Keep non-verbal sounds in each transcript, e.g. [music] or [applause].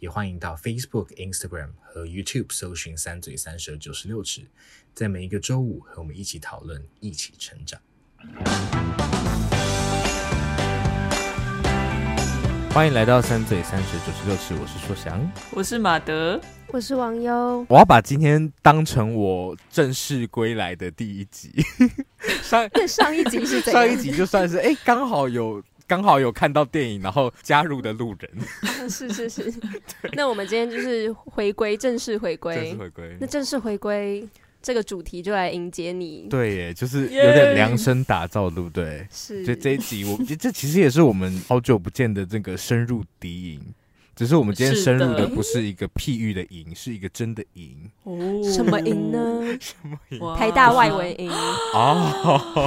也欢迎到 Facebook、Instagram 和 YouTube 搜寻“三嘴三舌九十六尺”，在每一个周五和我们一起讨论，一起成长。欢迎来到“三嘴三舌九十六尺”，我是硕翔，我是马德，我是王优。我要把今天当成我正式归来的第一集。[laughs] 上上一集是上一集就算是哎，刚好有。刚好有看到电影，然后加入的路人，[laughs] 是是是。那我们今天就是回归，正式回归，正式回归。那正式回归这个主题就来迎接你。对耶，就是有点量身打造，对不对？是。所以这一集，我觉得这其实也是我们好久不见的这个深入敌营。只是我们今天深入的不是一个譬喻的营，是一个真的营。哦，什么营呢？[laughs] 什么营？台大外围营。哦，[laughs]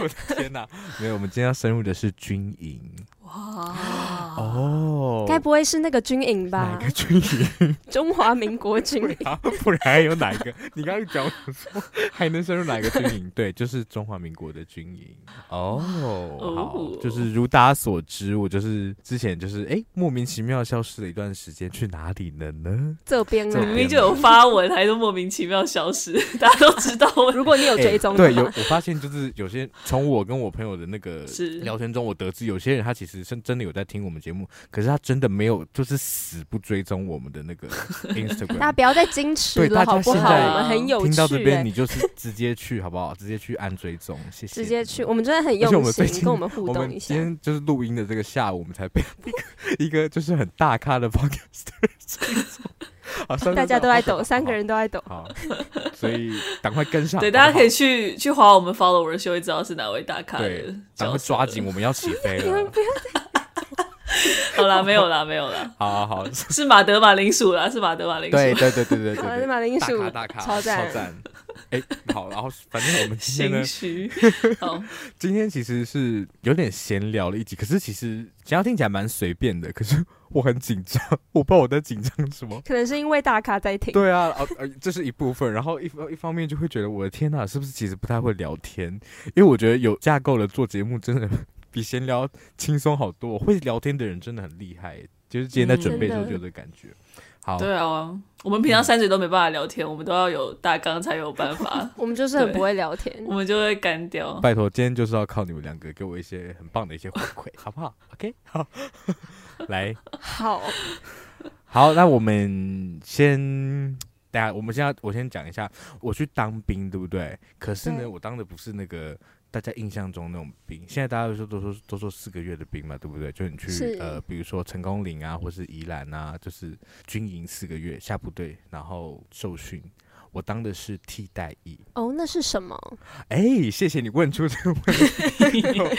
我的天哪！没有，我们今天要深入的是军营。哇哦，该不会是那个军营吧？哪个军营？中华民国军营。不然还有哪一个？你刚刚讲说还能深入哪一个军营？[laughs] 对，就是中华民国的军营。哦，好，就是如大家所知，我就是之前就是哎莫名其妙消失了一段时间，去哪里了呢？这边明明就有发文，还是莫名其妙消失，[laughs] 大家都知道。如果你有追踪，对，有我发现就是有些从我跟我朋友的那个聊天中，我得知有些人他其实。是真的有在听我们节目，可是他真的没有，就是死不追踪我们的那个 [laughs] Instagram。大家不要再矜持了，好不好？我们很有趣。听到这边，你就是直接去，好不好？直接去按追踪，谢谢。直接去，我们真的很用心，跟我们互动一下。今天就是录音的这个下午，我们才被 [laughs] 一个一个就是很大咖的 [laughs] Podcaster 追踪。[laughs] 大家都在抖，三个人都在抖。好，所以赶快跟上。对，大家可以去去划我们 followers，就会知道是哪位大咖。对，赶快抓紧，我们要起飞了。[laughs] 好啦，没有啦，没有啦。好好好，是马德马铃薯啦，是马德马铃薯。对对对对对对，马德马铃薯，大咖，超赞超赞。哎，好，然后反正我们今天呢，[laughs] 好，今天其实是有点闲聊了一集，可是其实想要听起来蛮随便的，可是我很紧张，我不知道我在紧张什么。[laughs] 可能是因为大咖在听。对啊，呃呃，这是一部分，然后一一方面就会觉得我的天哪，是不是其实不太会聊天？因为我觉得有架构了做节目真的比闲聊轻松好多。会聊天的人真的很厉害，就是今天在准备的时候就有这感觉。好，对啊，我们平常三嘴都没办法聊天，嗯、我们都要有大纲才有办法。[laughs] 我们就是很不会聊天，[laughs] 我们就会干掉。拜托，今天就是要靠你们两个给我一些很棒的一些回馈，好不好？OK，好，[laughs] 来，好，好，那我们先，大家，我们现在我先讲一下，我去当兵，对不对？可是呢，我当的不是那个。大家印象中那种兵，现在大家都说都说都说四个月的兵嘛，对不对？就你去呃，比如说成功岭啊，或是宜兰啊，就是军营四个月下部队，然后受训。我当的是替代役。哦，那是什么？哎，谢谢你问出这个问题。我，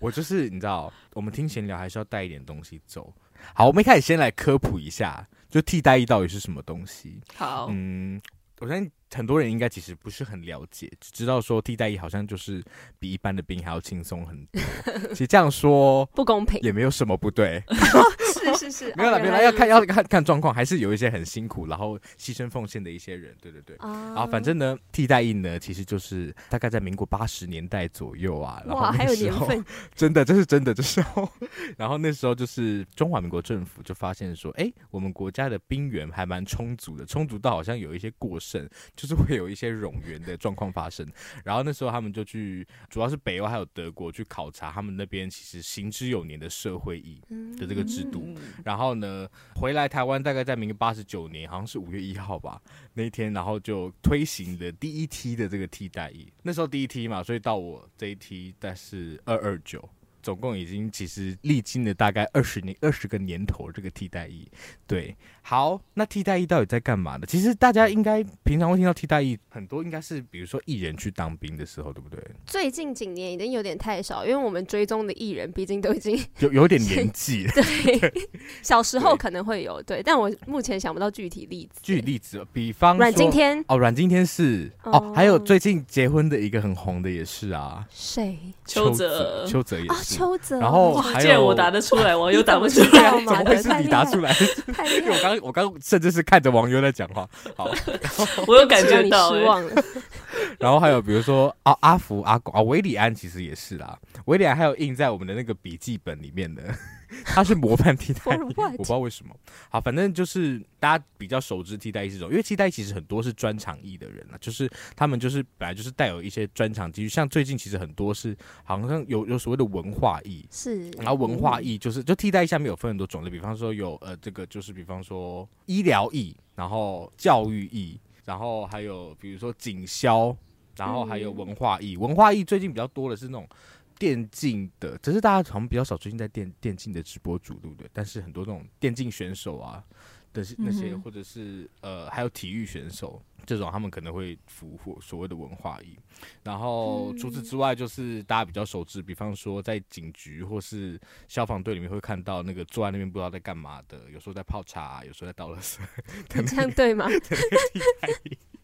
[laughs] 我就是你知道，我们听闲聊还是要带一点东西走。好，我们一开始先来科普一下，就替代役到底是什么东西？好，嗯，我相信。很多人应该其实不是很了解，只知道说替代役好像就是比一般的兵还要轻松很多。其实这样说不公平，也没有什么不对。[laughs] 是是是，[laughs] 没有了，没有了，要看要看 [laughs] 看状况，还是有一些很辛苦，然后牺牲奉献的一些人。对对对。啊，然后反正呢，替代役呢，其实就是大概在民国八十年代左右啊。哇，还有时候。[laughs] 真的，这是真的，这时候。然后那时候就是中华民国政府就发现说，哎，我们国家的兵源还蛮充足的，充足到好像有一些过剩。就是会有一些冗员的状况发生，然后那时候他们就去，主要是北欧还有德国去考察他们那边其实行之有年的社会役的这个制度，然后呢回来台湾大概在民国八十九年，好像是五月一号吧那一天，然后就推行的第一梯的这个替代役，那时候第一梯嘛，所以到我这一梯，但是二二九。总共已经其实历经了大概二十年、二十个年头这个替代役。对，好，那替代役到底在干嘛呢？其实大家应该平常会听到替代役，很多应该是比如说艺人去当兵的时候，对不对？最近几年已经有点太少，因为我们追踪的艺人毕竟都已经有有点年纪了。[laughs] 对，对 [laughs] 小时候可能会有，对，但我目前想不到具体例子。具体例子，比方阮经天哦，阮经天是哦，哦，还有最近结婚的一个很红的也是啊，谁？邱泽，邱泽也是。邱泽，然后还有我答得出来，网友答不出来，怎么会是你答出来？因为我刚我刚甚至是看着网友在讲话，好 [laughs] [laughs] 我有感觉到失望了。[laughs] 然后还有比如说啊，阿福、阿广啊，维里安其实也是啦，维里安还有印在我们的那个笔记本里面的。[laughs] 他是模范替代役，我不知道为什么。好，反正就是大家比较熟知替代役这种，因为替代役其实很多是专长役的人啊，就是他们就是本来就是带有一些专长基础，像最近其实很多是好像有有所谓的文化役，是，然后文化役就是就替代役下面有分很多种类，比方说有呃这个就是比方说医疗役，然后教育役，然后还有比如说警消，然后还有文化役，文化役最近比较多的是那种。电竞的，只是大家好像比较少，最近在电电竞的直播主，对不对？但是很多那种电竞选手啊的那些，或者是呃，还有体育选手这种，他们可能会符合所谓的文化役。然后除此之外，就是大家比较熟知，比方说在警局或是消防队里面会看到那个坐在那边不知道在干嘛的，有时候在泡茶，有时候在倒垃圾。这样对吗？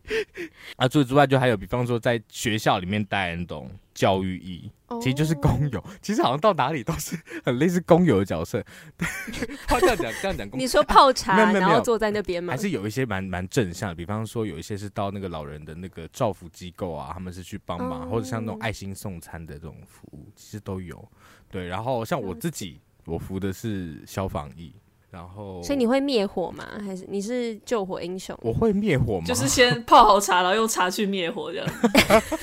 [laughs] 啊，除此之外，就还有比方说在学校里面带那种教育意义，其实就是工友。其实好像到哪里都是很类似工友的角色。[laughs] 这样讲，这样讲，[laughs] 你说泡茶，然后坐在那边吗？还是有一些蛮蛮正向的，比方说有一些是到那个老人的那个照服机构啊，他们是去帮忙，或者像那种爱心送餐的这种服务，其实都有。对，然后像我自己，我服的是消防役。然后，所以你会灭火吗？还是你是救火英雄？我会灭火吗？就是先泡好茶，然后用茶去灭火这样。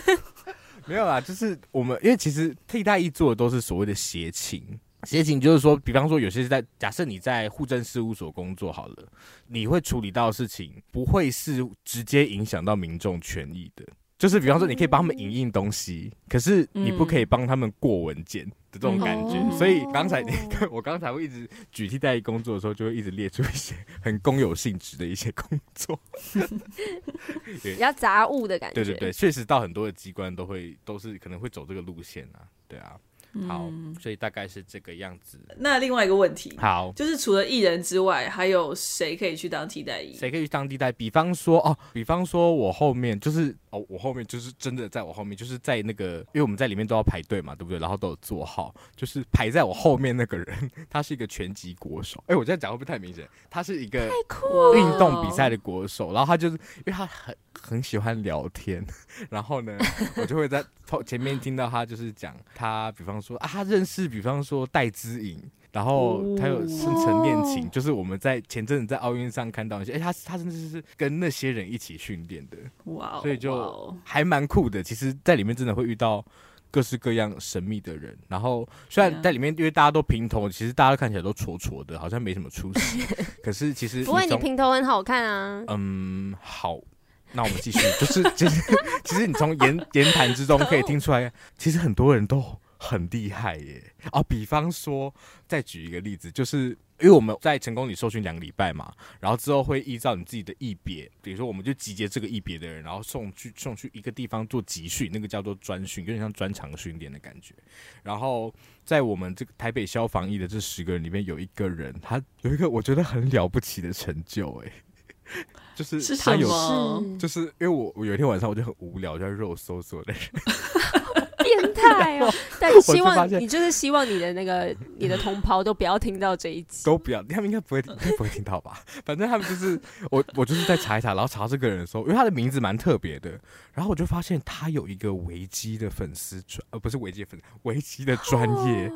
[laughs] 没有啦，就是我们因为其实替代役做的都是所谓的协勤，协勤就是说，比方说有些是在假设你在户政事务所工作好了，你会处理到事情不会是直接影响到民众权益的。就是比方说，你可以帮他们影印东西，可是你不可以帮他们过文件的这种感觉。所以刚才你 [laughs] 我刚才会一直举替代役工作的时候，就会一直列出一些很公有性质的一些工作，[laughs] 比较杂物的感觉。对对对，确实到很多的机关都会都是可能会走这个路线啊，对啊。好，所以大概是这个样子。那另外一个问题，好，就是除了艺人之外，还有谁可以去当替代役？谁可以去当替代？比方说，哦，比方说我后面就是，哦，我后面就是真的在我后面，就是在那个，因为我们在里面都要排队嘛，对不对？然后都有座号，就是排在我后面那个人，[laughs] 他是一个拳击国手。哎，我这样讲会不会太明显？他是一个运动比赛的国手，然后他就是因为他很。很喜欢聊天，[laughs] 然后呢，我就会在前面听到他就是讲他，比方说啊，他认识，比方说戴资颖，然后他有深层恋情，就是我们在前阵子在奥运上看到一些，哎，他他真的是跟那些人一起训练的，哇，所以就还蛮酷的。其实，在里面真的会遇到各式各样神秘的人，然后虽然在里面，因为大家都平头，其实大家看起来都矬矬的，好像没什么出息，[laughs] 可是其实不会，你平头很好看啊。嗯，好。那我们继续，就是其实其实你从言言谈之中可以听出来，其实很多人都很厉害耶。哦，比方说，再举一个例子，就是因为我们在成功里受训两个礼拜嘛，然后之后会依照你自己的役别，比如说我们就集结这个役别的人，然后送去送去一个地方做集训，那个叫做专训，有点像专长训练的感觉。然后在我们这个台北消防役的这十个人里面，有一个人，他有一个我觉得很了不起的成就，哎。就是他有，是就是因为我我有一天晚上我就很无聊，就在肉搜索的人，变态哦！[laughs] 但希望你就是希望你的那个你的同袍都不要听到这一集，都不要，他们应该不会应该不会听到吧？反正他们就是我我就是在查一查，然后查这个人的时候，因为他的名字蛮特别的，然后我就发现他有一个维基的粉丝专，呃，不是维基的粉丝，维基的专业。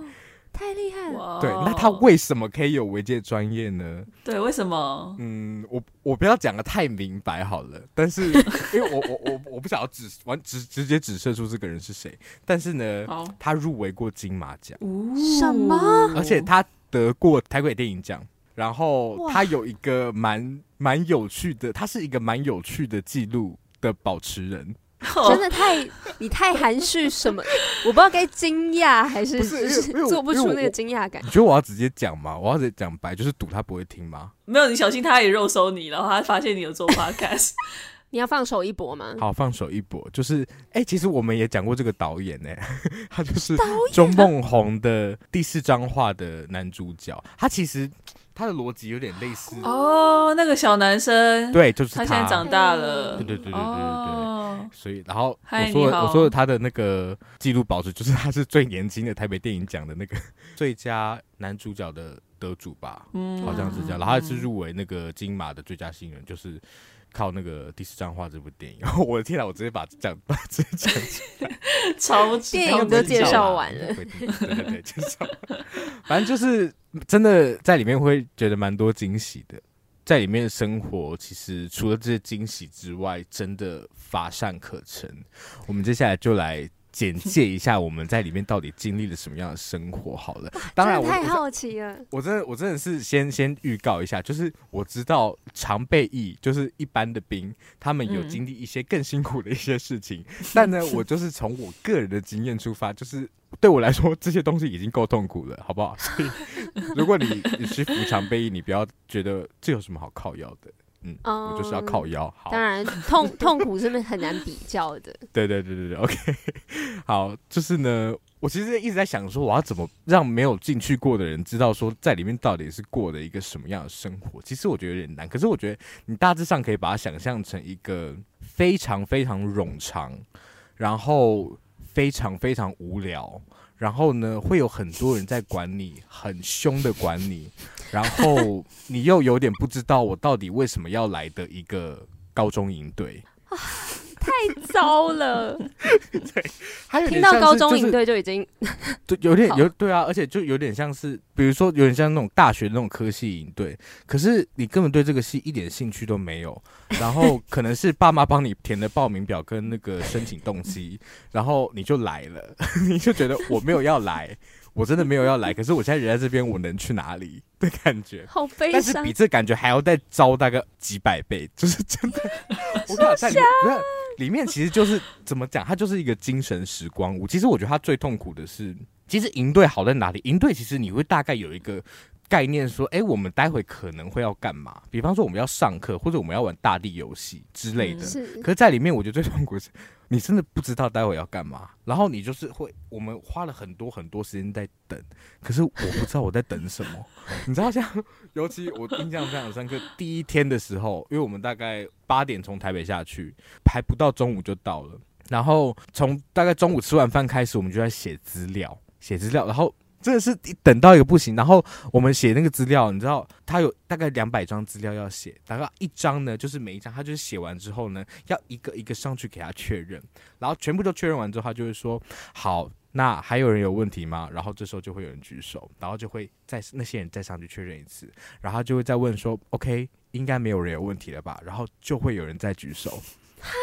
哦太厉害了！对，那他为什么可以有维建专业呢？对，为什么？嗯，我我不要讲的太明白好了，但是 [laughs] 因为我我我我不想要指完直直接指射出这个人是谁，但是呢，他入围过金马奖，什么？而且他得过台北电影奖，然后他有一个蛮蛮有趣的，他是一个蛮有趣的记录的保持人。真的太你太含蓄什么？[laughs] 我不知道该惊讶还是是是做不出那个惊讶感。你觉得我要直接讲吗？我要直接讲白，就是赌他不会听吗？没有，你小心他也肉搜你，然后他发现你有做 [laughs] podcast。你要放手一搏吗？好，放手一搏，就是哎、欸，其实我们也讲过这个导演呢，[laughs] 他就是钟梦宏的第四张画的男主角。他其实他的逻辑有点类似哦，那个小男生，对，就是他，他现在长大了，对对对对对对，哦、所以然后我说我说的他的那个记录保持，就是他是最年轻的台北电影奖的那个 [laughs] 最佳男主角的得主吧，嗯，好像是这样，然后他是入围那个金马的最佳新人，就是。靠那个第四张画这部电影，[laughs] 我的天哪！我直接把讲把直接讲出来，[laughs] 超电影都介绍完了，对对对，介绍。反正就是真的在里面会觉得蛮多惊喜的，在里面的生活其实除了这些惊喜之外，真的乏善可陈。我们接下来就来。简介一下我们在里面到底经历了什么样的生活好了。当然我太好奇了。我真的我真的是先先预告一下，就是我知道常备役就是一般的兵，他们有经历一些更辛苦的一些事情。嗯、但呢，[laughs] 我就是从我个人的经验出发，就是对我来说这些东西已经够痛苦了，好不好？所以如果你 [laughs] 你是服常备役，你不要觉得这有什么好靠腰的。嗯，我就是要靠腰。好，当然痛痛苦是不是很难比较的？[laughs] 对对对对对，OK。[laughs] 好，就是呢，我其实一直在想说，我要怎么让没有进去过的人知道说，在里面到底是过的一个什么样的生活？其实我觉得有点难，可是我觉得你大致上可以把它想象成一个非常非常冗长，然后非常非常无聊，然后呢，会有很多人在管你，很凶的管你。[laughs] 然后你又有点不知道我到底为什么要来的一个高中营队，[laughs] 太糟了。[laughs] 对，还有听到高中营队就已经对有点有对啊，而且就有点像是，比如说有点像那种大学那种科系营队，可是你根本对这个系一点兴趣都没有。然后 [laughs] 可能是爸妈帮你填的报名表跟那个申请动机，然后你就来了，[laughs] 你就觉得我没有要来。我真的没有要来，可是我现在人在这边，我能去哪里的感觉？好悲伤。但是比这感觉还要再糟大概几百倍，就是真的。我跟你讲，在里面，里面其实就是怎么讲，它就是一个精神时光屋。其实我觉得它最痛苦的是，其实营队好在哪里？营队其实你会大概有一个概念，说，哎，我们待会可能会要干嘛？比方说我们要上课，或者我们要玩大地游戏之类的。嗯、是。可是在里面，我觉得最痛苦的是。你真的不知道待会要干嘛，然后你就是会，我们花了很多很多时间在等，可是我不知道我在等什么。[laughs] 你知道，像尤其我印象非常深刻，第一天的时候，因为我们大概八点从台北下去，还不到中午就到了，然后从大概中午吃完饭开始，我们就在写资料，写资料，然后。真的是等到一个不行，然后我们写那个资料，你知道，他有大概两百张资料要写，大概一张呢，就是每一张他就是写完之后呢，要一个一个上去给他确认，然后全部都确认完之后，他就会说好，那还有人有问题吗？然后这时候就会有人举手，然后就会再那些人再上去确认一次，然后就会再问说，OK，应该没有人有问题了吧？然后就会有人再举手。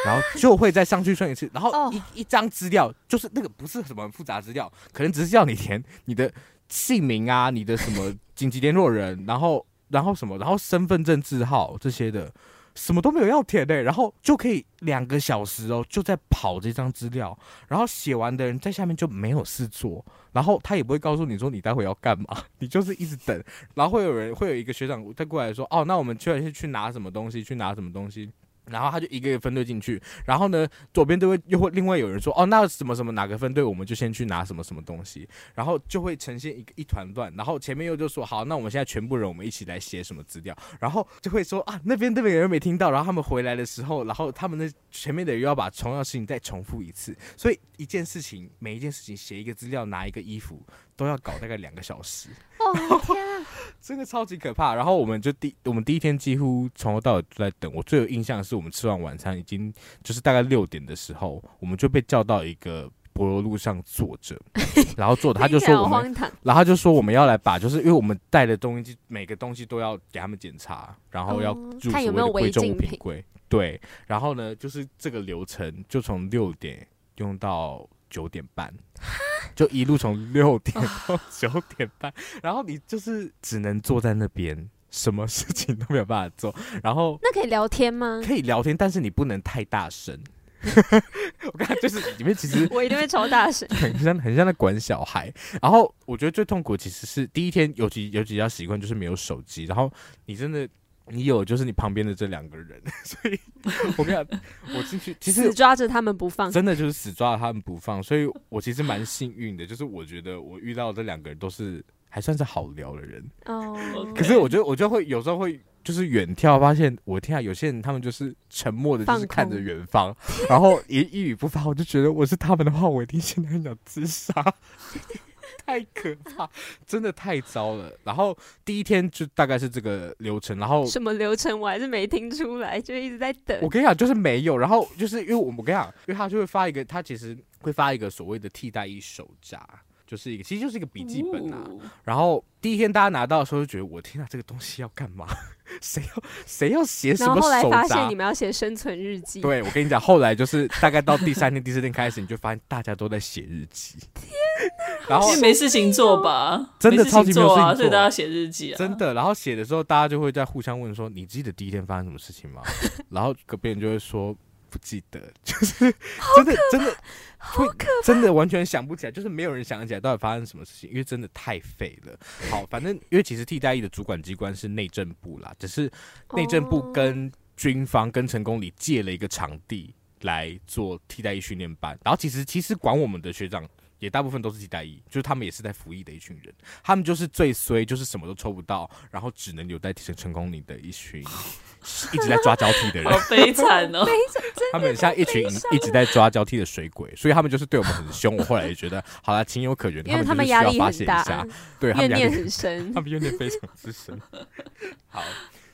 然后就会再上去算一次，然后一、oh. 一张资料就是那个不是什么复杂资料，可能只是要你填你的姓名啊，你的什么紧急联络人，[laughs] 然后然后什么，然后身份证字号这些的，什么都没有要填的、欸，然后就可以两个小时哦，就在跑这张资料，然后写完的人在下面就没有事做，然后他也不会告诉你说你待会要干嘛，[laughs] 你就是一直等，然后会有人会有一个学长再过来说，哦，那我们去去去拿什么东西，去拿什么东西。然后他就一个一个分队进去，然后呢，左边都会又会另外有人说，哦，那什么什么哪个分队，我们就先去拿什么什么东西，然后就会呈现一个一团乱。然后前面又就说，好，那我们现在全部人我们一起来写什么资料，然后就会说啊，那边那边有人没听到，然后他们回来的时候，然后他们的前面的人又要把重要事情再重复一次，所以一件事情每一件事情写一个资料拿一个衣服。都要搞大概两个小时哦，天啊，真的超级可怕。然后我们就第我们第一天几乎从头到尾都在等。我最有印象的是，我们吃完晚餐已经就是大概六点的时候，我们就被叫到一个柏油路上坐着，[laughs] 然后坐，他就说我们，然后他就说我们要来把，就是因为我们带的东西，每个东西都要给他们检查，然后要入所谓的贵重物品柜。对，然后呢，就是这个流程就从六点用到九点半。就一路从六点到九点半，然后你就是只能坐在那边，什么事情都没有办法做。然后那可以聊天吗？可以聊天，但是你不能太大声。[laughs] 我刚才就是里面其实 [laughs] 我一定会超大声，很像很像在管小孩。然后我觉得最痛苦其实是第一天，尤其尤其要习惯就是没有手机，然后你真的。你有，就是你旁边的这两个人，[laughs] 所以我跟你讲，我进去 [laughs] 其实死抓着他们不放，真的就是死抓着他们不放，所以我其实蛮幸运的，就是我觉得我遇到这两个人都是还算是好聊的人哦。Oh, 可是我觉得我就会有时候会就是远眺，发现我天啊，有些人他们就是沉默的，就是看着远方，然后一一语不发，我就觉得我是他们的话，我一定现在很想自杀。太可怕，[laughs] 真的太糟了。然后第一天就大概是这个流程，然后什么流程我还是没听出来，就一直在等。我跟你讲，就是没有。然后就是因为我们跟你讲，因为他就会发一个，他其实会发一个所谓的替代一手札，就是一个其实就是一个笔记本啊。然后第一天大家拿到的时候就觉得，我天啊，这个东西要干嘛？[laughs] 谁要谁要写什么后后来发现你们要写生存日记。对，我跟你讲，后来就是大概到第三天、第四天开始，你就发现大家都在写日记。[laughs] [laughs] 然后没事情做吧？真的超级没有事情做啊，所以大家写日记啊。真的，然后写的时候，大家就会在互相问说：“你记得第一天发生什么事情吗？” [laughs] 然后隔壁人就会说。不记得，就是真的真的会真的完全想不起来，就是没有人想起来到底发生什么事情，因为真的太废了。[laughs] 好，反正因为其实替代役的主管机关是内政部啦，只是内政部跟军方跟成功里借了一个场地来做替代役训练班，然后其实其实管我们的学长。也大部分都是替代役，就是他们也是在服役的一群人，他们就是最衰，就是什么都抽不到，然后只能留在成成功岭的一群一直在抓交替的人，好悲惨哦！他们很像一群一直在抓交替的水鬼，所以他们就是对我们很凶。我后来也觉得，好了，情有可原，因为他们压力很大，对，他们怨念很深，他们怨念非常之深。[laughs] 好。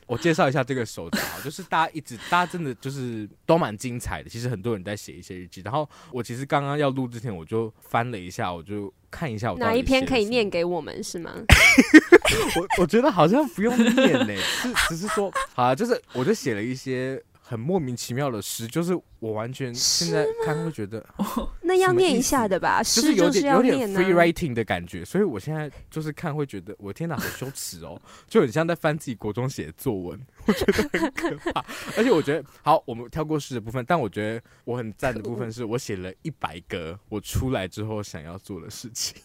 我介绍一下这个手札，就是大家一直，大家真的就是都蛮精彩的。其实很多人在写一些日记，然后我其实刚刚要录之前，我就翻了一下，我就看一下我哪一篇可以念给我们是吗？[laughs] 我我觉得好像不用念嘞，是只是说，好啊，就是我就写了一些。很莫名其妙的诗，就是我完全现在看会觉得，[laughs] 那要念一下的吧？诗就是有点有点 free writing 的感觉，所以我现在就是看会觉得，我天哪，好羞耻哦，[laughs] 就很像在翻自己国中写的作文，[laughs] 我觉得很可怕。而且我觉得，好，我们跳过诗的部分，但我觉得我很赞的部分是我写了一百个我出来之后想要做的事情。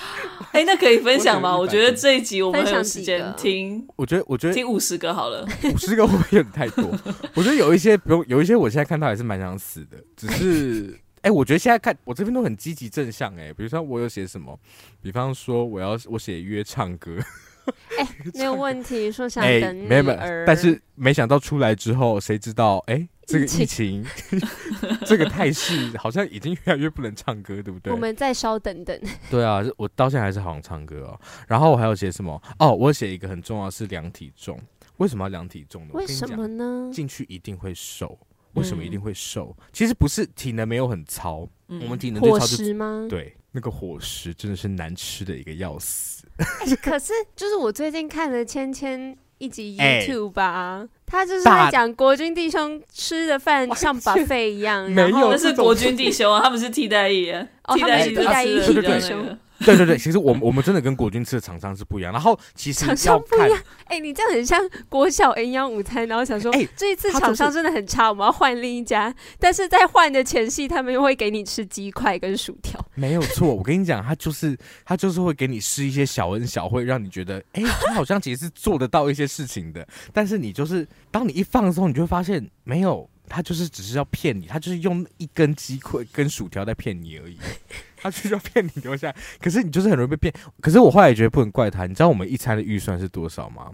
[laughs] 哎、欸，那可以分享吗？我觉得这一集我们有时间听。我觉得，我觉得听五十个好了。[laughs] 五十个会不会有点太多？[laughs] 我觉得有一些不用，有一些我现在看到还是蛮想死的。只是，哎、欸，我觉得现在看我这边都很积极正向。哎，比如说我有写什么，比方说我要我写约唱歌。[laughs] 哎、欸，[laughs] 没有问题，说想等你、欸、没有没有，但是没想到出来之后，谁知道？哎、欸。这个疫情，[laughs] 这个态势好像已经越来越不能唱歌，对不对？我们再稍等等。对啊，我到现在还是好想唱歌哦。然后我还要写什么？哦，我写一个很重要的是量体重。为什么要量体重呢？为什么呢？进去一定会瘦。为什么一定会瘦？嗯、其实不是体能没有很糙，嗯、我们体能最操就伙食吗？对，那个伙食真的是难吃的一个要死。欸、可是就是我最近看了芊芊一集 YouTube 吧。欸他就是在讲国军弟兄吃的饭 [laughs] 像 buffet 一样，没有那是国军弟兄啊，他们是替代役，哦替代役替代役弟兄。对对对，其实我们我们真的跟国军吃的厂商是不一样。然后其实厂商不一样，哎、欸，你这样很像国小营养午餐，然后想说，哎、欸，这一次厂商真的很差，就是、我们要换另一家。但是在换的前夕，他们又会给你吃鸡块跟薯条。没有错，我跟你讲，他就是他就是会给你施一些小恩小惠，让你觉得，哎、欸，他好像其实是做得到一些事情的。但是你就是当你一放松，你就会发现没有，他就是只是要骗你，他就是用一根鸡块跟薯条在骗你而已。他就是要骗你留下来，可是你就是很容易被骗。可是我后来也觉得不能怪他，你知道我们一餐的预算是多少吗？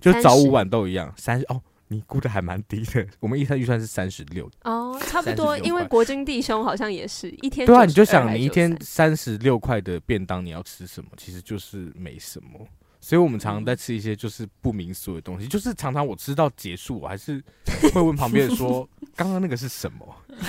就早午晚都一样，三十哦，你估的还蛮低的。我们一餐预算是三十六哦，差不多，因为国军弟兄好像也是一天。对啊，你就想你一天三十六块的便当，你要吃什么？其实就是没什么。所以我们常常在吃一些就是不明所以的东西，就是常常我吃到结束，我还是 [laughs] 会问旁边人说：“ [laughs] 刚刚那个是什么？” [laughs]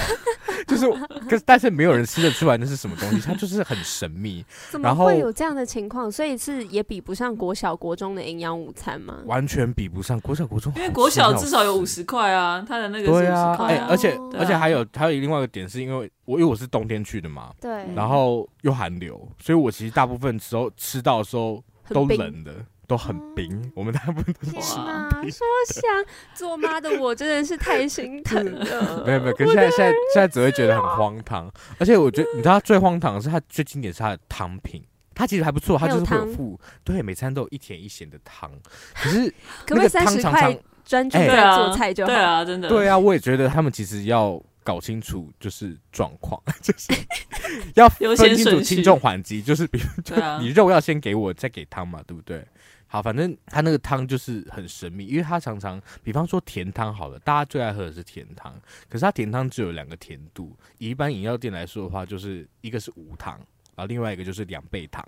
就是，可是但是没有人吃得出来那是什么东西，它就是很神秘。怎么会有这样的情况？所以是也比不上国小、国中的营养午餐吗？完全比不上国小、国中，因为国小至少有五十块啊，它的那个是五十块啊。哎、欸，而且、啊、而且还有还有另外一个点，是因为我因为我是冬天去的嘛，对，然后又寒流，所以我其实大部分时候吃到的时候都冷的。都很冰，嗯、我们大部分都是天哪，说想做妈的我真的是太心疼了。[laughs] 没有没有，可是现在现在现在只会觉得很荒唐，而且我觉得你知道最荒唐的是它最经典是它的汤品，它其实还不错，它就是会有附对每餐都有一甜一咸的汤，[laughs] 可是那个汤常常专注在做菜就好，对啊，真的。对啊，我也觉得他们其实要搞清楚就是状况，[laughs] 就是 [laughs] 要分清楚轻重缓急，就是比如就 [laughs] 你肉要先给我，再给汤嘛，对不对？好，反正他那个汤就是很神秘，因为他常常，比方说甜汤好了，大家最爱喝的是甜汤，可是他甜汤只有两个甜度，以一般饮料店来说的话，就是一个是无糖。然后另外一个就是两倍糖，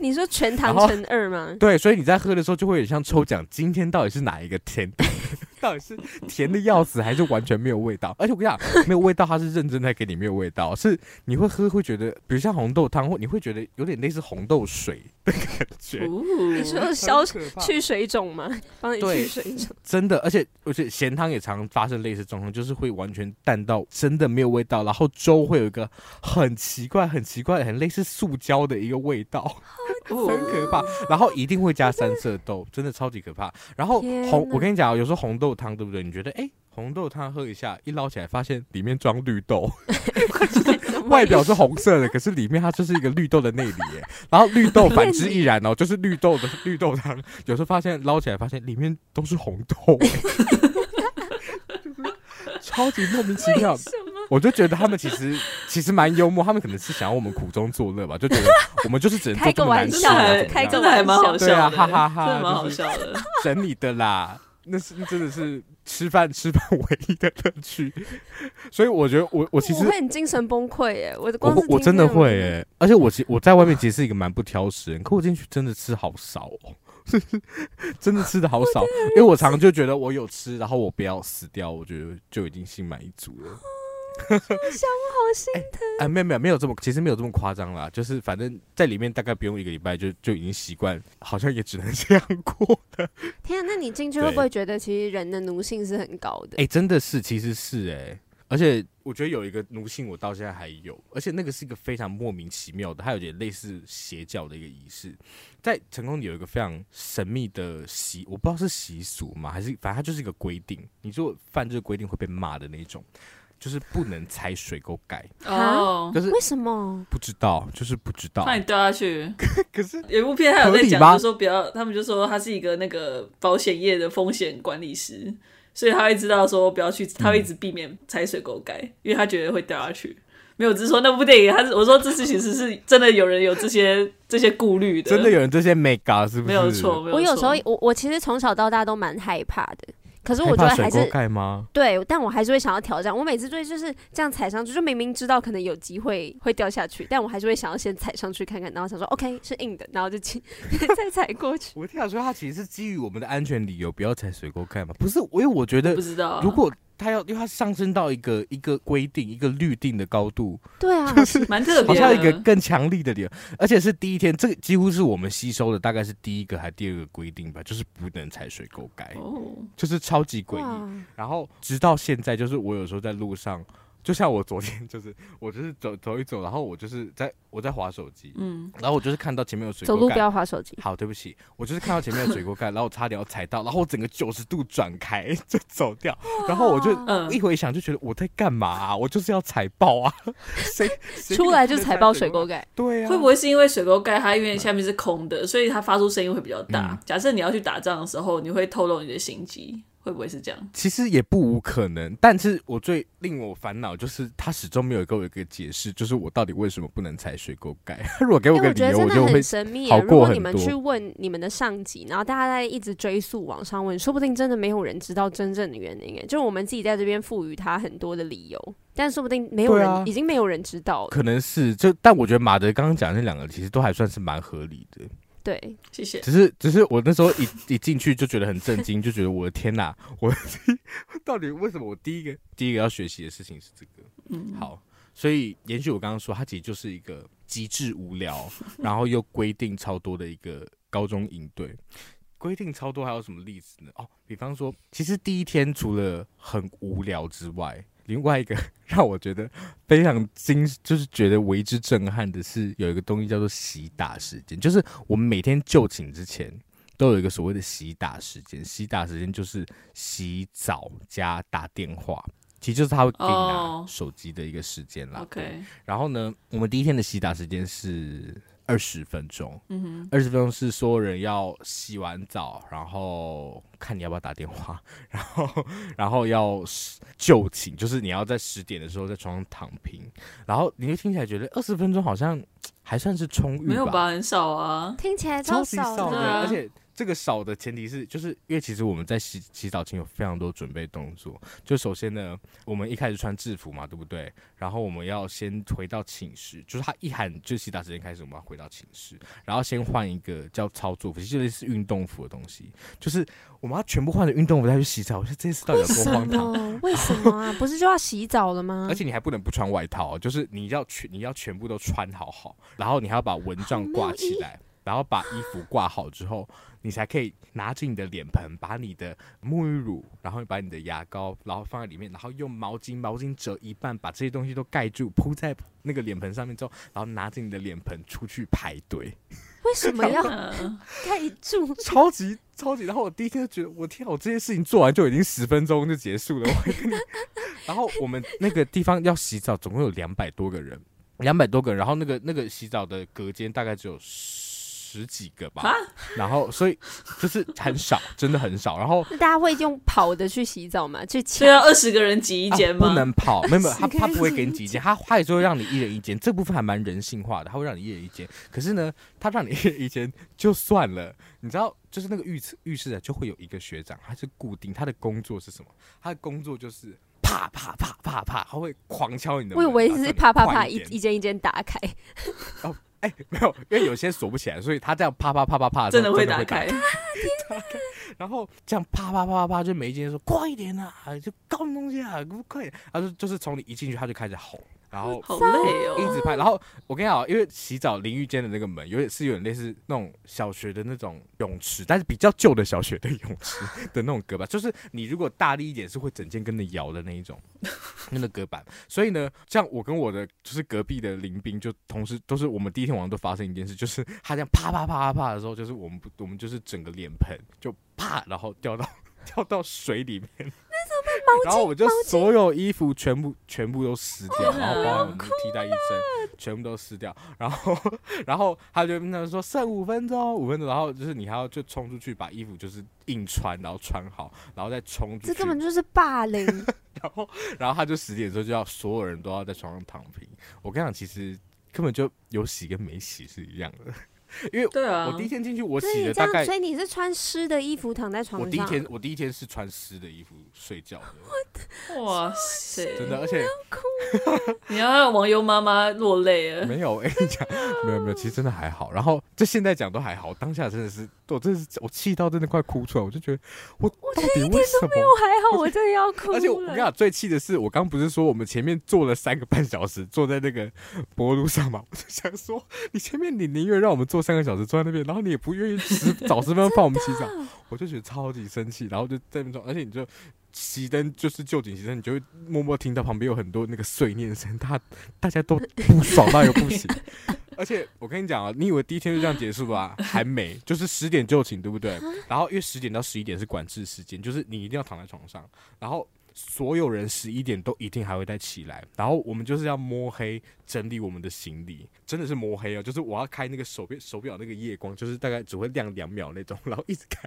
你说全糖乘二吗？对，所以你在喝的时候就会有点像抽奖，今天到底是哪一个甜？到底是甜的要死，还是完全没有味道？而且我跟你讲，没有味道，它是认真在给你没有味道，是你会喝会觉得，比如像红豆汤，或你会觉得有点类似红豆水的感觉。哦、你说消去水肿吗？[laughs] 帮你去水肿。真的，而且而且咸汤也常发生类似状况，就是会完全淡到真的没有味道，然后粥会有一个很奇怪、很奇怪、很类似。塑胶的一个味道，很可怕。然后一定会加三色豆，真的超级可怕。然后红，我跟你讲，有时候红豆汤对不对？你觉得哎，红豆汤喝一下，一捞起来发现里面装绿豆，[laughs] 外表是红色的，可是里面它就是一个绿豆的内里耶。然后绿豆反之亦然哦，就是绿豆的绿豆汤，有时候发现捞起来发现里面都是红豆，[laughs] 超级莫名其妙。我就觉得他们其实其实蛮幽默，他们可能是想要我们苦中作乐吧，就觉得我们就是只能做这么难吃，开个玩笑，还蛮好笑的，对啊，哈哈哈，真的蛮好笑的，整理的啦，那是真的是吃饭 [laughs] 吃饭唯一的乐趣，所以我觉得我我其实我会很精神崩溃耶，我我我真的会耶，而且我其我在外面其实是一个蛮不挑食人，可我进去真的吃好少哦，[laughs] 真的吃的好少，因为我常常就觉得我有吃，然后我不要死掉，我觉得就已经心满意足了。[laughs] 我想我好心疼。哎、欸呃，没有没有没有这么，其实没有这么夸张啦。就是反正在里面大概不用一个礼拜就就已经习惯，好像也只能这样过的。天啊，那你进去会不会觉得其实人的奴性是很高的？哎、欸，真的是，其实是哎、欸，而且我觉得有一个奴性我到现在还有，而且那个是一个非常莫名其妙的，它有点类似邪教的一个仪式。在成功里有一个非常神秘的习，我不知道是习俗嘛？还是反正它就是一个规定，你做犯这个规定会被骂的那种。就是不能踩水沟盖哦，就是为什么？不知道，就是不知道。怕你掉下去。[laughs] 可是有一部片他有在讲，就说不要，他们就说他是一个那个保险业的风险管理师，所以他会知道说不要去，他会一直避免踩水沟盖，因为他觉得会掉下去。没有，只是说那部电影，他是我说这次其实是真的有人有这些 [laughs] 这些顾虑的，真的有人这些 mega 是不是？没有错，我有时候我我其实从小到大都蛮害怕的。可是我觉得还是对，但我还是会想要挑战。我每次就就是这样踩上去，就明明知道可能有机会会掉下去，但我还是会想要先踩上去看看，然后想说 OK 是硬的，然后就 [laughs] 再踩过去。我听他说，他其实是基于我们的安全理由，不要踩水沟盖嘛？不是，因为我觉得不知道如果。他要，因为他上升到一个一个规定、一个律定的高度，对啊，就是。蛮特别，好像一个更强力的理由，而且是第一天，这个几乎是我们吸收的，大概是第一个还第二个规定吧，就是不能踩水沟盖，哦，就是超级诡异。然后直到现在，就是我有时候在路上，就像我昨天，就是我就是走走一走，然后我就是在。我在划手机，嗯，然后我就是看到前面有水沟盖，走路不要划手机。好，对不起，我就是看到前面有水沟盖，然后我差点要踩到，然后我整个九十度转开就走掉，然后我就一回想就觉得我在干嘛啊？我就是要踩爆啊！谁 [laughs] 出来就踩爆水沟盖？对啊，会不会是因为水沟盖它因为下面是空的，所以它发出声音会比较大？嗯，假设你要去打仗的时候，你会透露你的心机，会不会是这样？其实也不无可能，但是我最令我烦恼就是他始终没有给我一个解释，就是我到底为什么不能踩水沟盖？[laughs] 如果给我个理由，我就会神秘。如果你们去问你们的上级，然后大家在一直追溯往上问，说不定真的没有人知道真正的原因。就我们自己在这边赋予他很多的理由，但说不定没有人，啊、已经没有人知道了。可能是就，但我觉得马德刚刚讲的那两个其实都还算是蛮合理的。对，谢谢。只是，只是我那时候一 [laughs] 一进去就觉得很震惊，就觉得我的天哪，[laughs] 我到底为什么我第一个第一个要学习的事情是这个？嗯，好。所以延续我刚刚说，它其实就是一个极致无聊，[laughs] 然后又规定超多的一个高中营队。规定超多还有什么例子呢？哦，比方说，其实第一天除了很无聊之外，另外一个 [laughs] 让我觉得非常惊，就是觉得为之震撼的是，有一个东西叫做洗打时间，就是我们每天就寝之前。都有一个所谓的洗打时间。洗打时间就是洗澡加打电话，其实就是他会给你拿手机的一个时间啦。OK，然后呢，我们第一天的洗打时间是。二十分钟，嗯，二十分钟是所有人要洗完澡，然后看你要不要打电话，然后，然后要就寝，就是你要在十点的时候在床上躺平，然后你就听起来觉得二十分钟好像还算是充裕，没有吧？很少啊，听起来超少的，而且。这个少的前提是，就是因为其实我们在洗洗澡前有非常多准备动作。就首先呢，我们一开始穿制服嘛，对不对？然后我们要先回到寝室，就是他一喊就洗澡时间开始，我们要回到寝室，然后先换一个叫操作服，其实是运动服的东西。就是我们要全部换成运动服再去洗澡。我觉得这次到底有多荒唐？为什么啊？[laughs] 不是就要洗澡了吗？而且你还不能不穿外套，就是你要全你要全部都穿好好，然后你还要把蚊帐挂起来。然后把衣服挂好之后，你才可以拿着你的脸盆，把你的沐浴乳，然后把你的牙膏，然后放在里面，然后用毛巾，毛巾折一半，把这些东西都盖住，铺在那个脸盆上面之后，然后拿着你的脸盆出去排队。为什么要盖住？超级超级！然后我第一天就觉得，我天，我这件事情做完就已经十分钟就结束了。然后我们那个地方要洗澡，总共有两百多个人，两百多个人，然后那个那个洗澡的隔间大概只有十。十几个吧，然后所以就是很少，真的很少。然后大家会用跑的去洗澡吗？去对啊，二十个人挤一间吗？不能跑，没有 [laughs] 没有，他他不会给你挤一间，他他也就会让你一人一间。这部分还蛮人性化的，他会让你一人一间。可是呢，他让你一人一间就算了，你知道，就是那个浴室浴室啊就会有一个学长，他是固定，他的工作是什么？他的工作就是啪啪啪啪啪，他会狂敲你的门。我以为是啪啪啪一一间一间打开。哦哎、欸，[laughs] 没有，因为有些锁不起来，所以他这样啪啪啪啪啪，真的会 [laughs] 打开。然后这样啪啪啪啪啪，就每一间说快一点啊，就搞什么东西啊，不快点。他就就是从你一进去，他就开始吼。然后好累哦，一直拍。然后我跟你讲，因为洗澡淋浴间的那个门有点是有点类似那种小学的那种泳池，但是比较旧的小学的泳池 [laughs] 的那种隔板，就是你如果大力一点是会整间跟着摇的那一种那个隔板。所以呢，像我跟我的就是隔壁的林斌，就同时都是我们第一天晚上都发生一件事，就是他这样啪啪啪啪啪的时候，就是我们我们就是整个脸盆就啪，然后掉到 [laughs] 掉到水里面。然后我就所有衣服全部全部都湿掉，然后包括我们替代医生全部都湿掉，然后然后他就跟他说剩五分钟，五分钟，然后就是你还要就冲出去把衣服就是硬穿，然后穿好，然后再冲出去。这根本就是霸凌。[laughs] 然后然后他就十点之后就要所有人都要在床上躺平。我跟你讲，其实根本就有洗跟没洗是一样的。因为对啊，我第一天进去，我洗了大概，所以你是穿湿的衣服躺在床上。我第一天，我第一天是穿湿的衣服睡觉的。哇塞，真的，而且 [laughs] 你要让网友妈妈落泪了！没有，我跟你讲，没有没有，其实真的还好。然后这现在讲都还好，当下真的是，我真是我气到真的快哭出来，我就觉得我到底为什么？还好，我真的要哭。而且我跟你讲，最气的是，我刚不是说我们前面坐了三个半小时，坐在那个柏路上嘛，我就想说，你前面你宁愿让我们坐。三个小时坐在那边，然后你也不愿意十早十分钟放我们洗澡，我就觉得超级生气，然后就在那边，而且你就熄灯，就是就寝熄灯，你就会默默听到旁边有很多那个碎念声，他大家都不爽到又不行。[laughs] 而且我跟你讲啊，你以为第一天就这样结束吧？[laughs] 还没，就是十点就寝，对不对？然后因为十点到十一点是管制时间，就是你一定要躺在床上，然后。所有人十一点都一定还会再起来，然后我们就是要摸黑整理我们的行李，真的是摸黑哦，就是我要开那个手表手表那个夜光，就是大概只会亮两秒那种，[laughs] 然后一直开，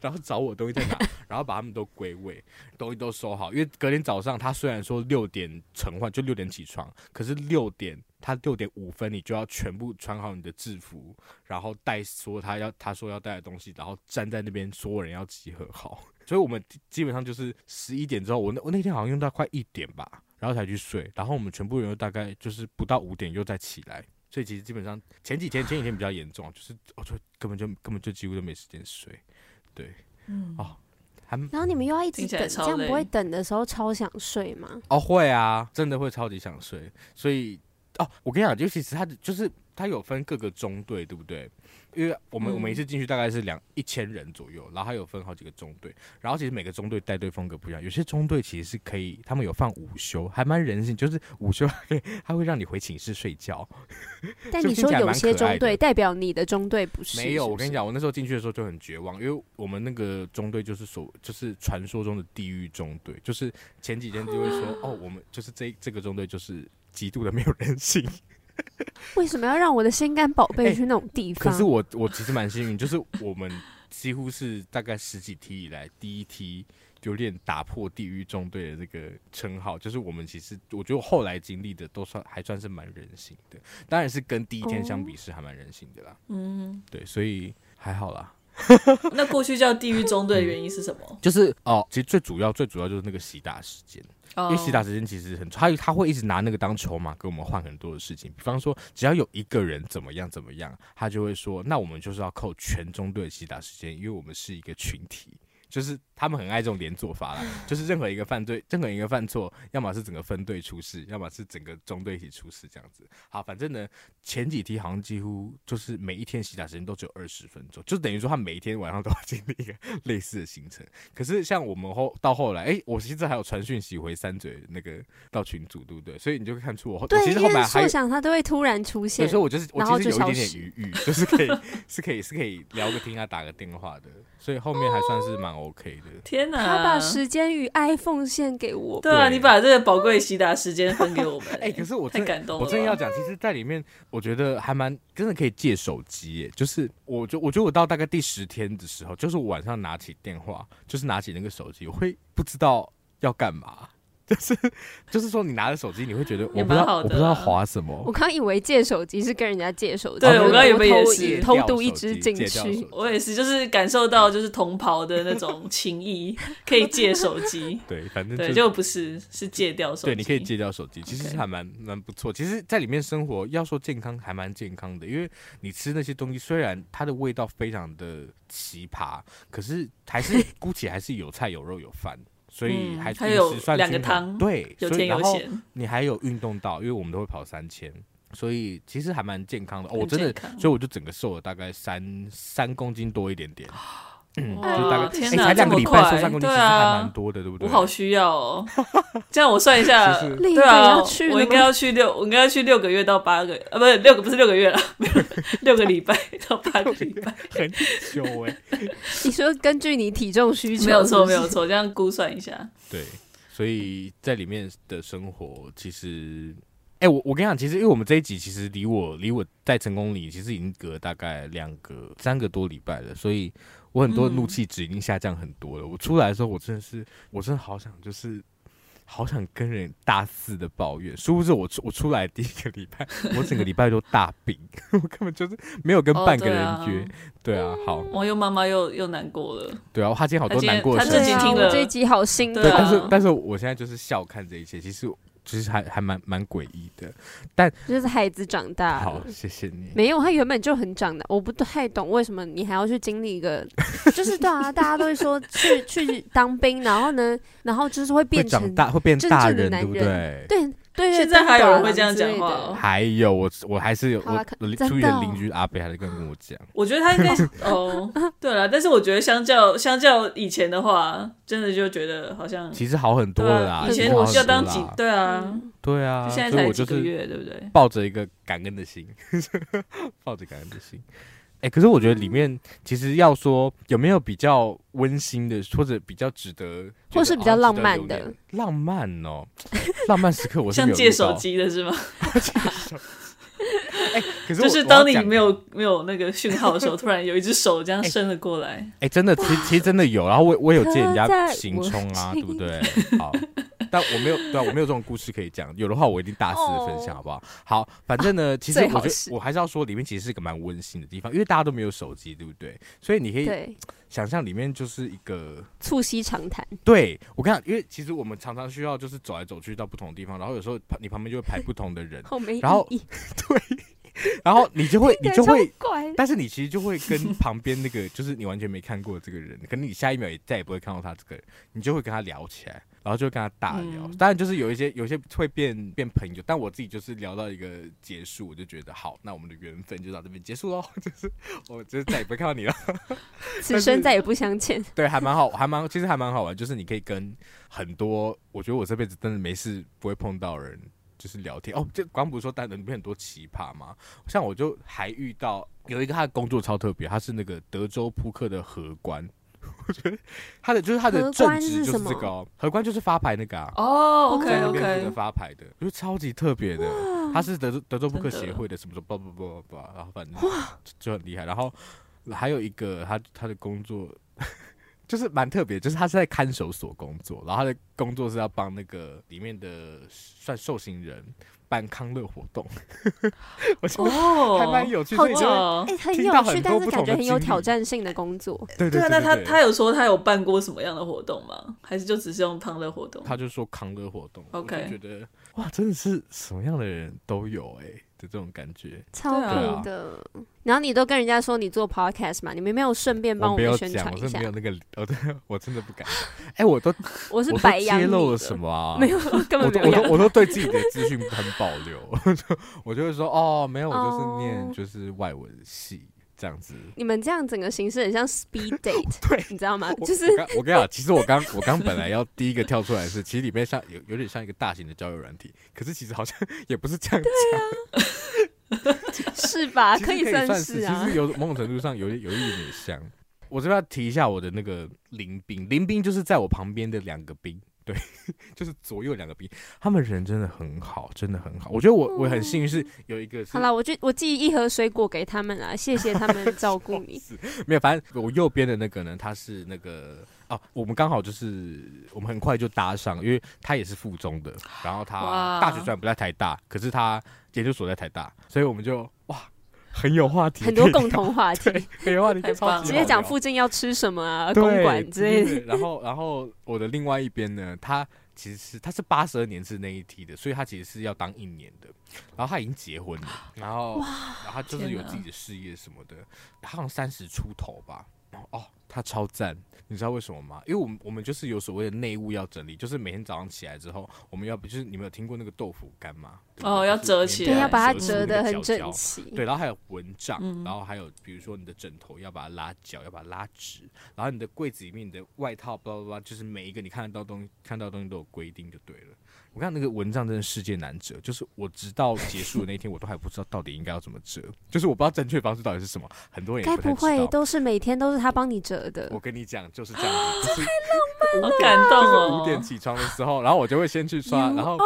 然后找我东西在哪，然后把他们都归位，东西都收好，因为隔天早上他虽然说六点晨换，就六点起床，可是六点他六点五分你就要全部穿好你的制服，然后带所有他要他说要带的东西，然后站在那边，所有人要集合好。[laughs] 所以我们基本上就是十一点之后，我那我那天好像用到快一点吧，然后才去睡。然后我们全部人又大概就是不到五点又再起来。所以其实基本上前几天前几天比较严重，就是我就根本就根本就几乎都没时间睡。对，嗯，哦，还然后你们又要一直等，这样不会等的时候超想睡吗？哦，会啊，真的会超级想睡。所以哦，我跟你讲，尤其是他的就是他有分各个中队，对不对？因为我们、嗯、我们一次进去大概是两一千人左右，然后他有分好几个中队，然后其实每个中队带队风格不一样，有些中队其实是可以，他们有放午休，还蛮人性，就是午休还 [laughs] 他会让你回寝室睡觉。[laughs] 但你说有些中队代表你的中队不是？没有，我跟你讲，我那时候进去的时候就很绝望，因为我们那个中队就是所就是传说中的地狱中队，就是前几天就会说 [gasps] 哦，我们就是这这个中队就是极度的没有人性。[laughs] 为什么要让我的心肝宝贝去那种地方？欸、可是我我其实蛮幸运，就是我们几乎是大概十几梯以来第一梯有点打破地狱中队的这个称号。就是我们其实我觉得后来经历的都算还算是蛮人性的，当然是跟第一天相比是还蛮人性的啦。嗯，对，所以还好啦。[laughs] 那过去叫地狱中队的原因是什么？嗯、[laughs] 就是哦，其实最主要最主要就是那个洗打时间。因为洗打时间其实很，他他会一直拿那个当筹码，跟我们换很多的事情。比方说，只要有一个人怎么样怎么样，他就会说，那我们就是要扣全中队的洗打时间，因为我们是一个群体。就是他们很爱这种连坐法啦，[laughs] 就是任何一个犯罪，任何一个犯错，要么是整个分队出事，要么是整个中队一起出事这样子。好，反正呢，前几题好像几乎就是每一天洗澡时间都只有二十分钟，就等于说他每一天晚上都要经历一个类似的行程。可是像我们后到后来，哎、欸，我现在还有传讯息回三嘴那个到群组，对不对？所以你就会看出我后，对，其实后面还想他都会突然出现，所以我就是我其实有一点点余裕，就是可以是可以是可以聊个天啊，打个电话的。所以后面还算是蛮 [laughs] OK 的。天哪，他把时间与爱奉献给我。对啊，你把这个宝贵习答时间分给我们。[laughs] 哎、欸，可是我太感动了。我真的要讲，其实在里面，我觉得还蛮真的可以借手机耶。就是我就我觉得我到大概第十天的时候，就是我晚上拿起电话，就是拿起那个手机，我会不知道要干嘛。[laughs] 就是 [laughs] 就是说，你拿着手机，你会觉得我不知道，我不知道滑什么。我刚以为借手机是跟人家借手机，对我刚以为也是偷渡一支进去。我也是，就是感受到就是同袍的那种情谊，可以借手机。[laughs] 对，反正对就不是是借掉手机。对，你可以借掉手机，其实还蛮蛮不错。其实，在里面生活要说健康，还蛮健康的，因为你吃那些东西，虽然它的味道非常的奇葩，可是还是姑且还是有菜有肉有饭。所以还还有两个汤，对，有甜有咸。你还有运动到，因为我们都会跑三千，所以其实还蛮健康的。我、哦、真的，所以我就整个瘦了大概三三公斤多一点点。[gasps] 嗯，就大概天哪，才两个礼拜瘦三公斤，其实还蛮多的，对不对？我好需要哦。这样我算一下，[laughs] 对啊，我应该要去六，我应该要去六个月到八个，呃，不是六个，不是六个月了，六个礼拜到八个礼拜，[laughs] 很久哎。你说根据你体重需求，没有错，没有错，这样估算一下。对，所以在里面的生活，其实，哎，我我跟你讲，其实因为我们这一集其实离我离我在成功里，其实已经隔大概两个三个多礼拜了，所以。我很多怒气值已经下降很多了。嗯、我出来的时候，我真的是，我真的好想，就是好想跟人大肆的抱怨。殊不知，我出我出来第一个礼拜，[laughs] 我整个礼拜都大病，[laughs] 我根本就是没有跟半个人约。对啊，对啊，好，我又妈妈又又难过了。对啊，他今天好多难过的事情。他自己听了这一集好心对，但是但是我现在就是笑看这一切，其实。其实还还蛮蛮诡异的，但就是孩子长大。好，谢谢你。没有，他原本就很长大，我不太懂为什么你还要去经历一个，[laughs] 就是对啊，大家都会说去去当兵，然后呢，然后就是会变成长大，会变大人，对不对？对。对，现在还有人会这样讲话。还有我，我还是有我出远邻居阿北还在跟我讲。[laughs] 我觉得他应该哦，对了，但是我觉得相较相较以前的话，真的就觉得好像其实好很多了啦。以前我要当几对啊，对啊，现在才几个月，对不对？抱着一个感恩的心，[laughs] 抱着感恩的心。哎，可是我觉得里面其实要说有没有比较温馨的，或者比较值得，或是比较浪漫的浪漫哦，浪漫时刻我是像借手机的是吗？[laughs] 哎，可是就是当你没有没有那个讯号的时候，突然有一只手这样伸了过来。哎，真的，其实其实真的有，然后我我有借人家行充啊，对不对？好。但我没有，对啊，我没有这种故事可以讲。有的话，我一定大肆的分享，好不好？好，反正呢，[laughs] 其实我觉得我还是要说，里面其实是一个蛮温馨的地方，因为大家都没有手机，对不对？所以你可以想象里面就是一个促膝长谈。对，我跟你讲，因为其实我们常常需要就是走来走去到不同的地方，然后有时候你旁边就会排不同的人，[laughs] 然后 [laughs] 对，然后你就会你就会但是你其实就会跟旁边那个就是你完全没看过这个人，可能你下一秒也再也不会看到他这个人，你就会跟他聊起来。然后就跟他大聊，嗯、当然就是有一些有一些会变变朋友，但我自己就是聊到一个结束，我就觉得好，那我们的缘分就到这边结束喽，[laughs] 就是我就是再也不会看到你了，[laughs] 此生再也不相见。对，还蛮好，还蛮其实还蛮好玩，就是你可以跟很多我觉得我这辈子真的没事不会碰到人，就是聊天哦。这刚不是说带的里面很多奇葩吗？像我就还遇到有一个他的工作超特别，他是那个德州扑克的荷官。[laughs] 我觉得他的就是他的正职就是这个、哦，荷官就是发牌那个啊。哦，OK OK，发牌的，就是超级特别的。他是德州德州扑克协会的什么什么不不不不，然后反正就很厉害。然后还有一个他他的工作就是蛮特别，就是他是在看守所工作，然后他的工作是要帮那个里面的算受刑人。办康乐活动，[laughs] 我觉得还蛮有趣的，哎，很有趣，但是感觉很有挑战性的工作。对对，那他他有说他有办过什么样的活动吗？还是就只是用康乐活动？他就说康乐活动。OK，觉得哇，真的是什么样的人都有哎。这种感觉超酷的，然后你都跟人家说你做 podcast 嘛，你们没有顺便帮我们宣传一下？没有那个，我真我真的不敢。[laughs] 哎，我都 [laughs] 我是白羊揭露了什么啊？[laughs] 没有，根本我都我都对自己的资讯很保留。我就会说哦，没有，我就是念就是外文系。这样子，你们这样整个形式很像 speed [laughs] date，对，你知道吗？就是我跟你讲，其实我刚我刚本来要第一个跳出来是，其实里面像有有点像一个大型的交友软体，可是其实好像也不是这样讲，啊、[laughs] 是吧？[laughs] 可以算是啊，其实有某种程度上有有一点点像。我这边要提一下我的那个林兵，林兵就是在我旁边的两个兵。对，[laughs] 就是左右两个兵，他们人真的很好，真的很好。我觉得我我很幸运是有一个。好了，我就我寄一盒水果给他们啊，谢谢他们照顾你。[laughs] 没有，反正我右边的那个呢，他是那个哦，我们刚好就是我们很快就搭上，因为他也是附中的，然后他大学虽然不在台大，可是他研究所在台大，所以我们就哇。很有话题，很多共同话题，很有话题，直接讲附近要吃什么啊，公馆之类的。然后，然后我的另外一边呢，他其实是他是八十二年是那一梯的，所以他其实是要当一年的。然后他已经结婚了，然后，然后他就是有自己的事业什么的，他好像三十出头吧。哦，他超赞。你知道为什么吗？因为我们我们就是有所谓的内务要整理，就是每天早上起来之后，我们要不就是你们有听过那个豆腐干吗？哦，要折起来，对，要把它折得很整齐。对，然后还有蚊帐，嗯、然后还有比如说你的枕头要把它拉脚，要把它拉直，然后你的柜子里面你的外套，巴拉巴拉，就是每一个你看得到东西，看到东西都有规定就对了。我看那个蚊帐真的世界难折，就是我直到结束的那天，我都还不知道到底应该要怎么折，就是我不知道正确方式到底是什么。很多人该不，不会都是每天都是他帮你折的？我跟你讲，就是这样子，[gasps] 就是、太浪漫了，好感动哦！五点起床的时候，然后我就会先去刷，然后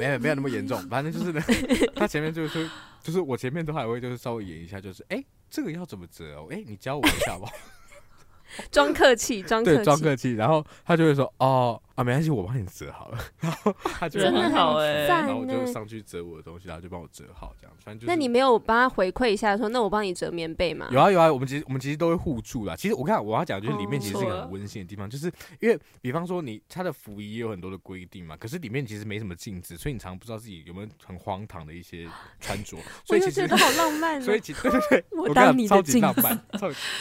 没有没有那么严重，反正就是呢，[laughs] 他前面就是就是我前面都还会就是稍微演一下，就是哎、欸，这个要怎么折哦？哎、欸，你教我一下吧。[laughs] 装客气，装对，装客气，然后他就会说：“哦啊，没关系，我帮你折好了。[laughs] ”然后他就很好哎，然后我就上去折我的东西，然后就帮我折好，这样。反正就是、那你没有帮他回馈一下，说：“那我帮你折棉被吗？”有啊有啊，我们其实我们其实都会互助啦。其实我看我要讲，就是里面其实是一个很温馨的地方，哦、就是因为比方说你他的服仪也有很多的规定嘛，可是里面其实没什么镜子，所以你常常不知道自己有没有很荒唐的一些穿着。所以其实觉得好浪漫、喔。所以其实对对对，我当你的镜子，超级浪漫，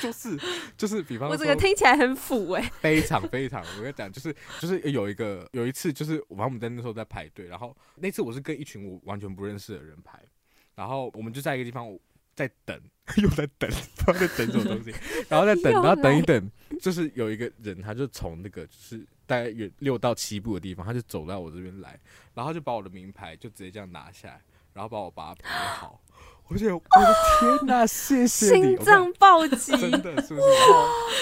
就是就是比方说，我这个听起来很腐哎、欸，非常非常。我跟你讲，就是就是有一个有一次，就是我们在那时候在排队，然后那次我是跟一群我完全不认识的人排，然后我们就在一个地方在等，[laughs] 又在等，[laughs] 不知道在等什么东西，然后在等，然后等一等，就是有一个人，他就从那个就是大概有六到七步的地方，他就走到我这边来，然后就把我的名牌就直接这样拿下来，然后把我把它排好。我觉得我的天哪，[laughs] 谢谢你！心脏暴击，真的是不是？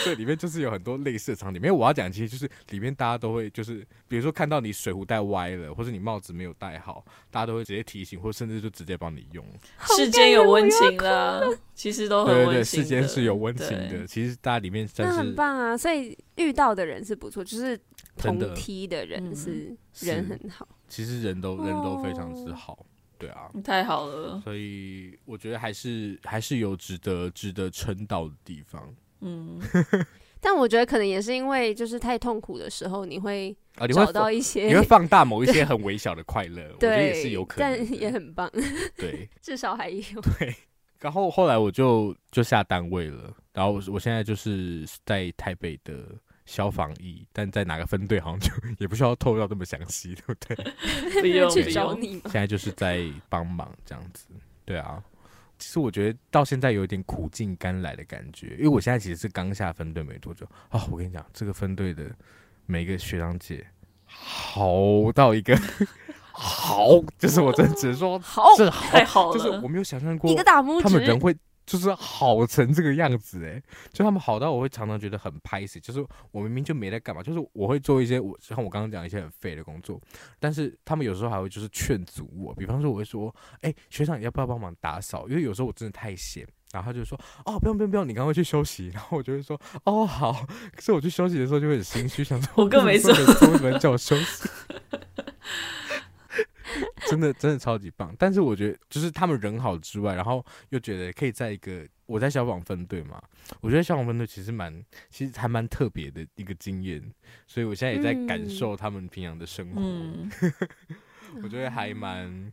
对，里面就是有很多类似的场景。因为我要讲，其实就是里面大家都会，就是比如说看到你水壶戴歪了，或者你帽子没有戴好，大家都会直接提醒，或甚至就直接帮你用。世间有温情了，其实都很。对对对，世间是有温情的。其实大家里面真是很棒啊！所以遇到的人是不错，就是同梯的人是人很好。其实人都人都非常之好。对啊，太好了，所以我觉得还是还是有值得值得称道的地方。嗯，[laughs] 但我觉得可能也是因为就是太痛苦的时候，你会找到一些，啊、你，会你会放大某一些很微小的快乐，对我觉得也是有可能，但也很棒。对，[laughs] 至少还有。对，然后后来我就就下单位了，然后我现在就是在台北的消防役，但在哪个分队好像就 [laughs] 也不需要透露这么详细，对不对？[laughs] 不用去找你现在就是在帮忙这样子，对啊。其实我觉得到现在有点苦尽甘来的感觉，因为我现在其实是刚下分队没多久啊、哦。我跟你讲，这个分队的每个学长姐好到一个 [laughs] 好，就是我真的只能说好，这好太好了，就是我没有想象过一个大拇指，他们人会。就是好成这个样子哎，就他们好到我会常常觉得很拍死。就是我明明就没在干嘛，就是我会做一些我像我刚刚讲一些很废的工作，但是他们有时候还会就是劝阻我。比方说我会说，哎、欸，学长你要不要帮忙打扫？因为有时候我真的太闲，然后他就说，哦，不用不用不用，你赶快去休息。然后我就会说，哦好。可是我去休息的时候就会很心虚，想说我更没说，为什么叫我休息？[laughs] 真的真的超级棒，但是我觉得就是他们人好之外，然后又觉得可以在一个我在消防分队嘛，我觉得消防分队其实蛮其实还蛮特别的一个经验，所以我现在也在感受他们平常的生活，嗯、[laughs] 我觉得还蛮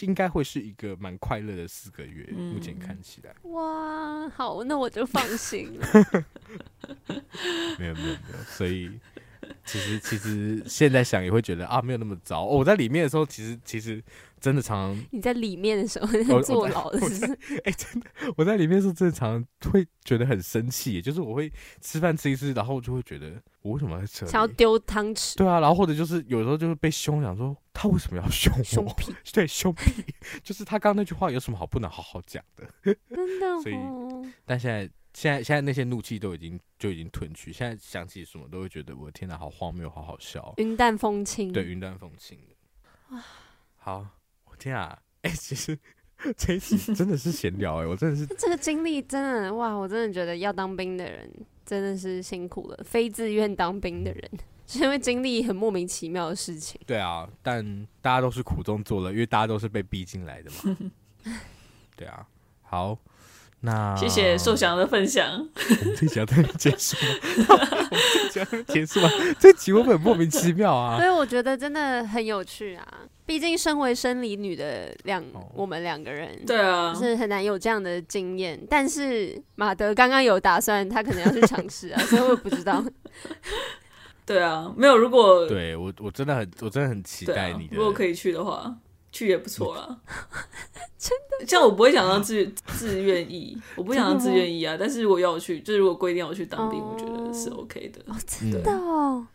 应该会是一个蛮快乐的四个月，嗯、目前看起来。哇，好，那我就放心了。[laughs] 没有没有没有，所以。[laughs] 其实其实现在想也会觉得啊，没有那么糟。哦，我在里面的时候，其实其实真的常常。你在里面的时候坐牢的是？[laughs] 哎、欸，真的，我在里面的时候，真的常常会觉得很生气。就是我会吃饭吃一次，然后就会觉得我为什么在这里？想要丢汤匙？对啊，然后或者就是有时候就会被凶，想说他为什么要凶我？凶屁！[laughs] 对，凶屁！就是他刚刚那句话有什么好不能好好讲的？真的、哦。所以，但现在。现在现在那些怒气都已经就已经褪去，现在想起什么都会觉得我的天哪，好荒谬，好好笑，云淡风轻。对，云淡风轻。哇好，我天啊，哎、欸，其实这一集真的是闲聊哎、欸，我真的是 [laughs] 这个经历真的哇，我真的觉得要当兵的人真的是辛苦了，非自愿当兵的人，是 [laughs] 因为经历很莫名其妙的事情。对啊，但大家都是苦中作乐，因为大家都是被逼进来的嘛。[laughs] 对啊，好。那谢谢寿祥的分享。我们这集要结束吗？[laughs] 我们这集要结束吗？这集会不会很莫名其妙啊？[laughs] 所以我觉得真的很有趣啊！毕竟身为生理女的两，我们两个人，对啊，是很难有这样的经验。但是马德刚刚有打算，他可能要去尝试啊，[laughs] 所以我也不知道。对啊，没有。如果对我，我真的很，我真的很期待你的。如果可以去的话。去也不错啦，[laughs] 真的。像我不会想当自自愿意，我不想当自愿意啊。但是如果要我去，就是如果规定要我去当兵，我觉得是 OK 的。哦，真的哦，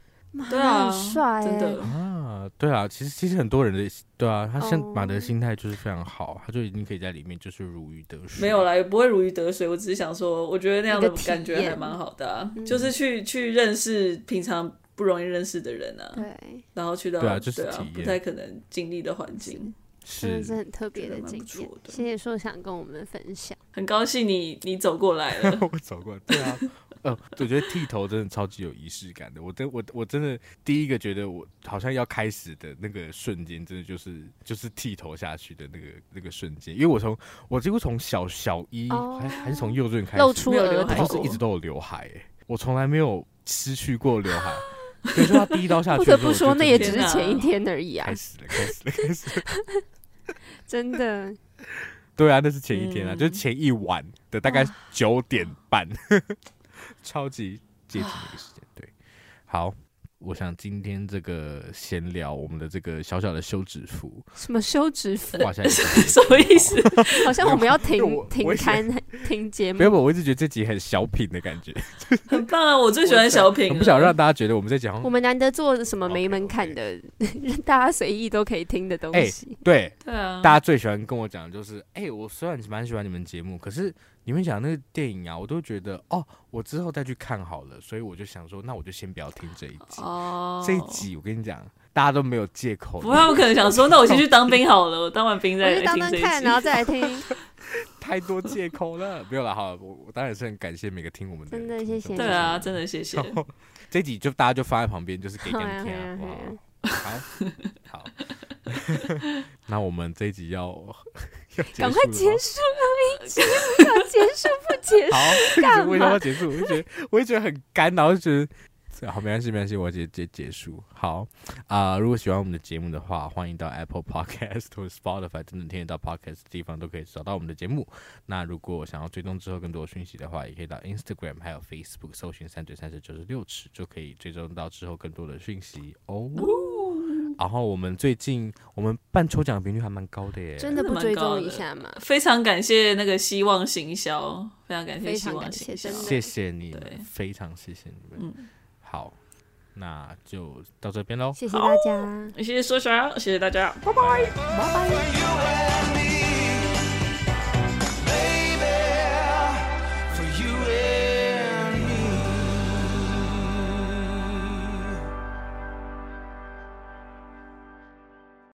对啊，很帅，真的啊，对啊。其实其实很多人的对啊，他像马德心态就是非常好，他就已经可以在里面就是如鱼得水。没有啦，也不会如鱼得水。我只是想说，我觉得那样的感觉还蛮好的啊，就是去去认识平常。不容易认识的人啊，对，然后去到对啊，就是体验，不太可能经历的环境，是是。很特别的经验。谢谢说想跟我们分享，很高兴你你走过来了，[laughs] 我走过来，对啊，[laughs] 呃，我觉得剃头真的超级有仪式感的。我真我我真的第一个觉得我好像要开始的那个瞬间，真的就是就是剃头下去的那个那个瞬间，因为我从我几乎从小小一还还是从幼稚园开始露出了刘海，就是一直都有刘海，哎，我从来没有失去过刘海。所以说他第一刀下去，不得不说，那也只是前一天而已啊！开始了，开始了，开始了，[laughs] 真的。对啊，那是前一天啊，嗯、就是前一晚的大概九点半，[laughs] 超级接近那个时间。对，好。我想今天这个闲聊，我们的这个小小的休止符，什么休止符？[laughs] 什么意思？[laughs] 好像我们要停停刊停节目。没有，我一直觉得这集很小品的感觉，[laughs] 很棒啊！我最喜欢小品，我不想让大家觉得我们在讲。我们难得做什么没门槛的，让大家随意都可以听的东西。对对啊，大家最喜欢跟我讲的就是，哎，我虽然蛮喜欢你们节目，可是。你们讲那个电影啊，我都觉得哦，我之后再去看好了，所以我就想说，那我就先不要听这一集。哦，这一集我跟你讲，大家都没有借口。不会，我可能想说，那我先去当兵好了，我当完兵再来听这一集，然后再来听。[laughs] 太多借口了，没有了哈。我我当然是很感谢每个听我们的，真的谢谢。对啊，真的谢谢。[laughs] 这一集就大家就放在旁边，就是给你们听啊。好，好。[laughs] 那我们这一集要。[laughs] 赶快结束了，一集要结束不结束？好？为什么要结束？我就觉得，我也觉得很干，然后就觉得好，没关系，没关系，我直接结束。好啊、呃，如果喜欢我们的节目的话，欢迎到 Apple Podcast 或 Spotify 等等听得到 Podcast 的地方都可以找到我们的节目。那如果想要追踪之后更多的讯息的话，也可以到 Instagram 还有 Facebook 搜寻三嘴三十九十六尺，就可以追踪到之后更多的讯息哦。然后我们最近我们办抽奖频率还蛮高的耶，真的不追踪一下吗？非常感谢那个希望行销，非常感谢希望行销，谢谢你们，非常谢谢你们。嗯，好，那就到这边喽，谢谢大家，谢谢说啥，谢谢大家，拜拜，拜拜。